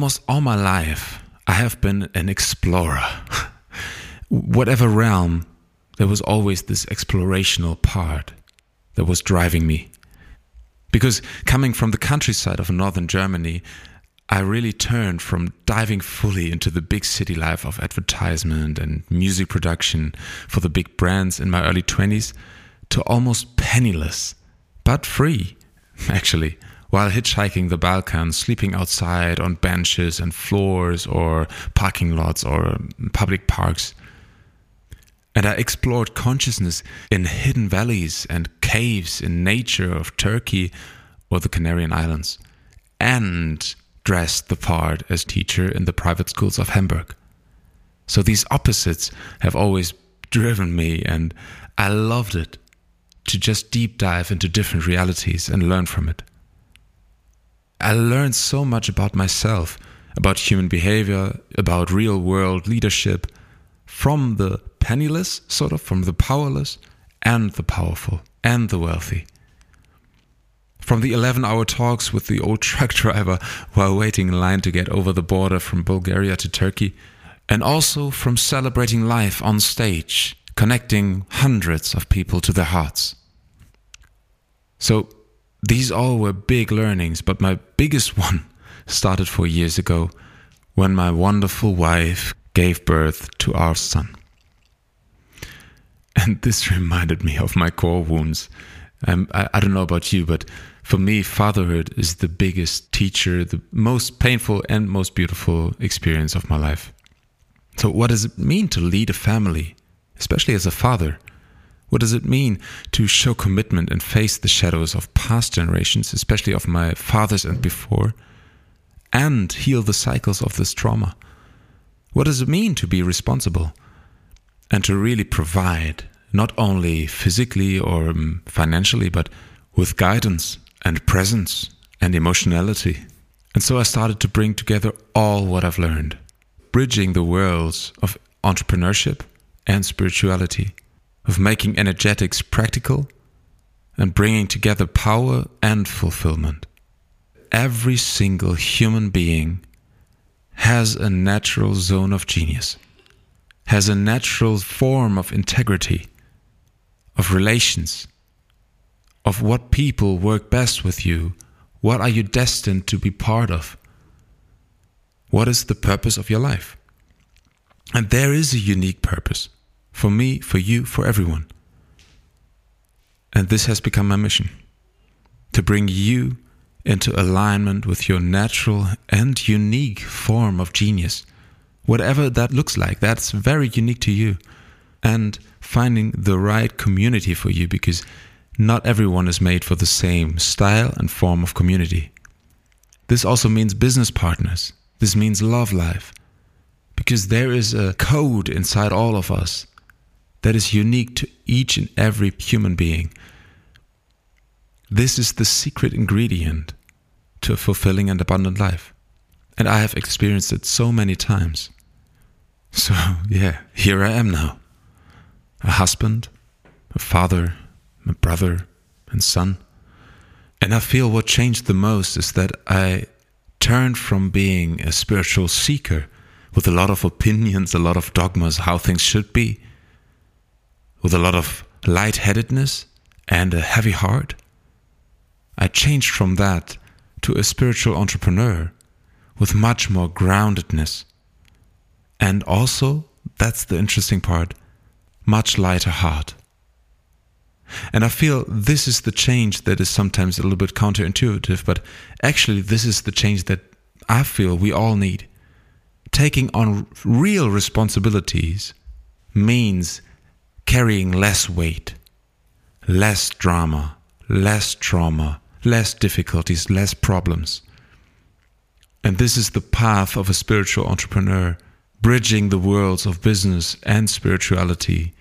almost all my life, I have been an explorer. Whatever realm, there was always this explorational part that was driving me. Because coming from the countryside of northern Germany, I really turned from diving fully into the big city life of advertisement and music production for the big brands in my early 20s to almost penniless, but free, actually, while hitchhiking the Balkans, sleeping outside on benches and floors or parking lots or public parks. And I explored consciousness in hidden valleys and caves in nature of Turkey or the Canarian Islands, and dressed the part as teacher in the private schools of Hamburg. So these opposites have always driven me, and I loved it to just deep dive into different realities and learn from it. I learned so much about myself, about human behavior, about real world leadership from the penniless, sort of, from the powerless, and the powerful, and the wealthy. From the 11 hour talks with the old truck driver while waiting in line to get over the border from Bulgaria to Turkey, and also from celebrating life on stage, connecting hundreds of people to their hearts. So, these all were big learnings, but my biggest one started four years ago when my wonderful wife gave birth to our son. And this reminded me of my core wounds. Um, I, I don't know about you, but for me, fatherhood is the biggest teacher, the most painful and most beautiful experience of my life. So, what does it mean to lead a family, especially as a father? What does it mean to show commitment and face the shadows of past generations, especially of my fathers and before, and heal the cycles of this trauma? What does it mean to be responsible and to really provide, not only physically or um, financially, but with guidance and presence and emotionality? And so I started to bring together all what I've learned, bridging the worlds of entrepreneurship and spirituality of making energetics practical and bringing together power and fulfillment. Every single human being has a natural zone of genius, has a natural form of integrity, of relations, of what people work best with you, what are you destined to be part of, what is the purpose of your life. And there is a unique purpose for me, for you, for everyone. And this has become my mission to bring you into alignment with your natural and unique form of genius. Whatever that looks like, that's very unique to you. And finding the right community for you because not everyone is made for the same style and form of community. This also means business partners. This means love life. Because there is a code inside all of us that is unique to each and every human being. This is the secret ingredient to a fulfilling and abundant life. And I have experienced it so many times. So, yeah, here I am now a husband, a father, a brother, and son. And I feel what changed the most is that I turned from being a spiritual seeker with a lot of opinions, a lot of dogmas, how things should be, with a lot of lightheadedness and a heavy heart. I changed from that to a spiritual entrepreneur with much more groundedness. And also, that's the interesting part, much lighter heart. And I feel this is the change that is sometimes a little bit counterintuitive, but actually, this is the change that I feel we all need. Taking on real responsibilities means carrying less weight, less drama, less trauma, less difficulties, less problems. And this is the path of a spiritual entrepreneur, bridging the worlds of business and spirituality,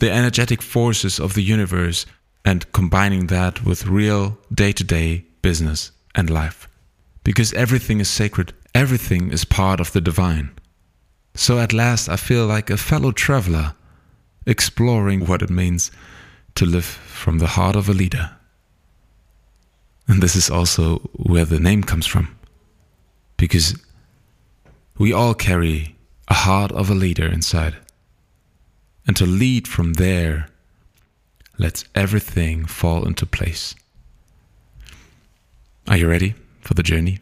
the energetic forces of the universe, and combining that with real day to day business and life. Because everything is sacred, everything is part of the divine. So at last I feel like a fellow traveler exploring what it means to live from the heart of a leader. And this is also where the name comes from. Because We all carry a heart of a leader inside. And to lead from there lets everything fall into place. Are you ready for the journey?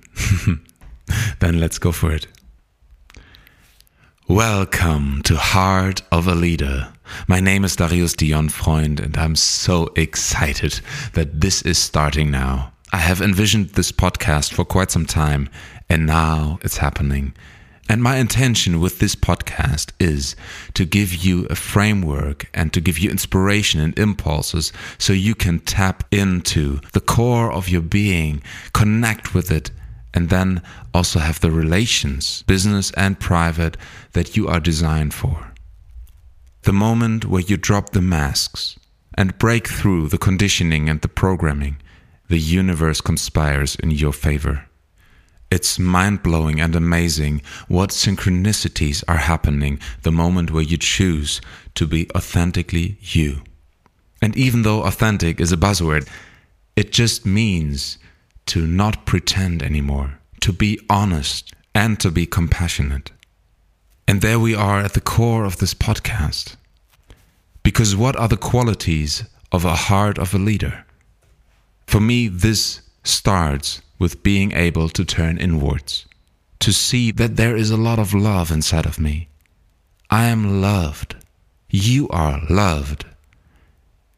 then let's go for it. Welcome to Heart of a Leader. My name is Darius Dion Freund, and I'm so excited that this is starting now. I have envisioned this podcast for quite some time, and now it's happening. And my intention with this podcast is to give you a framework and to give you inspiration and impulses so you can tap into the core of your being, connect with it, and then also have the relations, business and private, that you are designed for. The moment where you drop the masks and break through the conditioning and the programming, the universe conspires in your favor. It's mind blowing and amazing what synchronicities are happening the moment where you choose to be authentically you. And even though authentic is a buzzword, it just means to not pretend anymore, to be honest and to be compassionate. And there we are at the core of this podcast. Because what are the qualities of a heart of a leader? For me, this starts with being able to turn inwards, to see that there is a lot of love inside of me. I am loved. You are loved.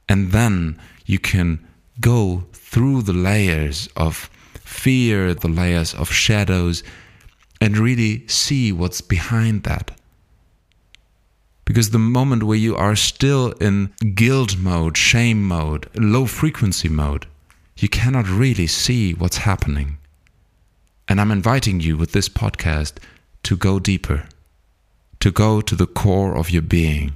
And then you can go through the layers of fear, the layers of shadows, and really see what's behind that. Because the moment where you are still in guilt mode, shame mode, low frequency mode, you cannot really see what's happening. And I'm inviting you with this podcast to go deeper, to go to the core of your being.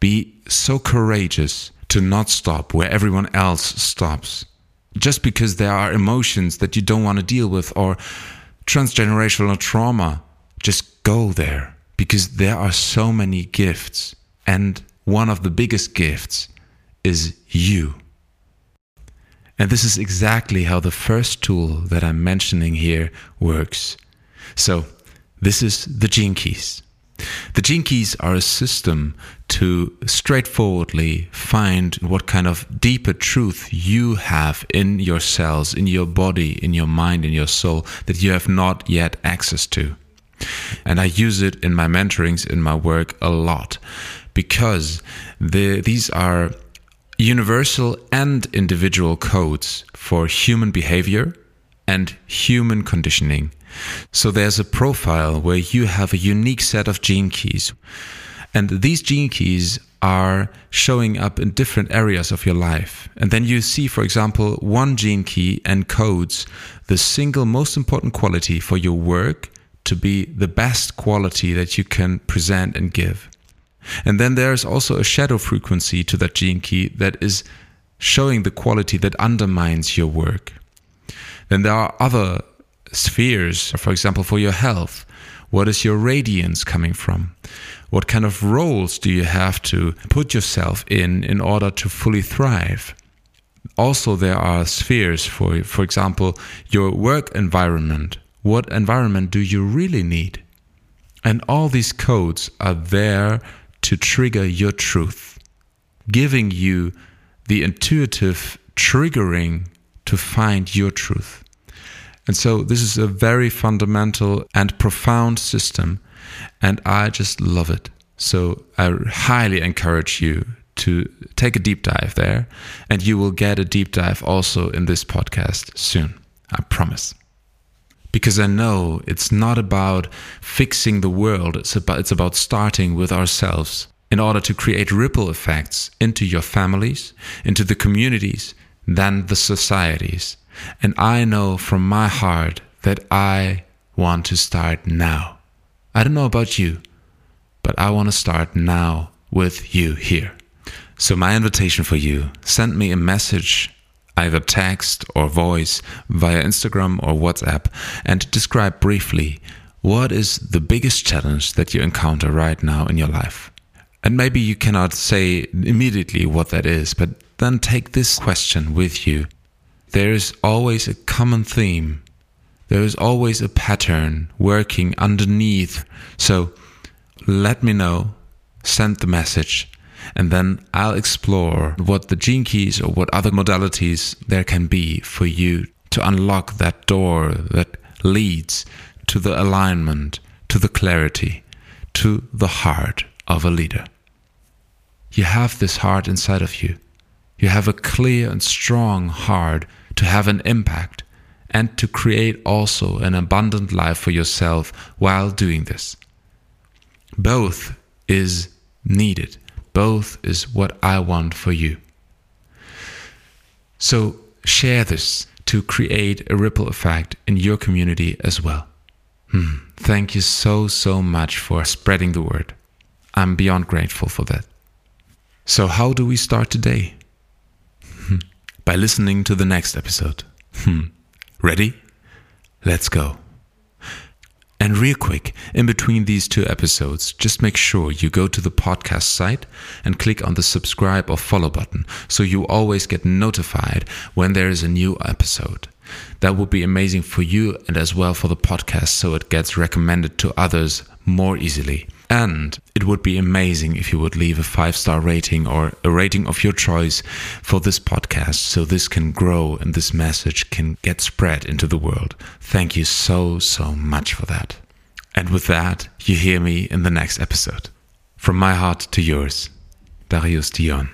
Be so courageous to not stop where everyone else stops. Just because there are emotions that you don't want to deal with or transgenerational trauma, just go there because there are so many gifts. And one of the biggest gifts is you. And this is exactly how the first tool that I'm mentioning here works. So, this is the Gene Keys. The gene keys are a system to straightforwardly find what kind of deeper truth you have in your cells, in your body, in your mind, in your soul that you have not yet access to. And I use it in my mentorings, in my work a lot because the, these are universal and individual codes for human behavior and human conditioning so there's a profile where you have a unique set of gene keys. And these gene keys are showing up in different areas of your life. And then you see, for example, one gene key encodes the single most important quality for your work to be the best quality that you can present and give. And then there's also a shadow frequency to that gene key that is showing the quality that undermines your work. Then there are other spheres, for example, for your health? What is your radiance coming from? What kind of roles do you have to put yourself in in order to fully thrive? Also, there are spheres for, for example, your work environment. What environment do you really need? And all these codes are there to trigger your truth, giving you the intuitive triggering to find your truth. And so this is a very fundamental and profound system, and I just love it. So I highly encourage you to take a deep dive there, and you will get a deep dive also in this podcast soon. I promise. Because I know it's not about fixing the world, it's about, it's about starting with ourselves in order to create ripple effects into your families, into the communities, then the societies and I know from my heart that I want to start now. I don't know about you, but I want to start now with you here. So, my invitation for you send me a message, either text or voice, via Instagram or WhatsApp, and describe briefly what is the biggest challenge that you encounter right now in your life. And maybe you cannot say immediately what that is, but then take this question with you there is always a common theme There is always a pattern working underneath. So let me know, send the message, and then I'll explore what the gene keys or what other modalities there can be for you to unlock that door that leads to the alignment, to the clarity, to the heart of a leader. You have this heart inside of you. You have a clear and strong heart to have an impact and to create also an abundant life for yourself while doing this. Both is needed. Both is what I want for you. So share this to create a ripple effect in your community as well. Hmm. Thank you so, so much for spreading the word. I'm beyond grateful for that. So, how do we start today? By listening to the next episode. Hmm. Ready? Let's go. And real quick, in between these two episodes, just make sure you go to the podcast site and click on the subscribe or follow button so you always get notified when there is a new episode. That would be amazing for you and as well for the podcast so it gets recommended to others more easily. And it would be amazing if you would leave a five star rating or a rating of your choice for this podcast so this can grow and this message can get spread into the world. Thank you so, so much for that. And with that, you hear me in the next episode. From my heart to yours, Darius Dion.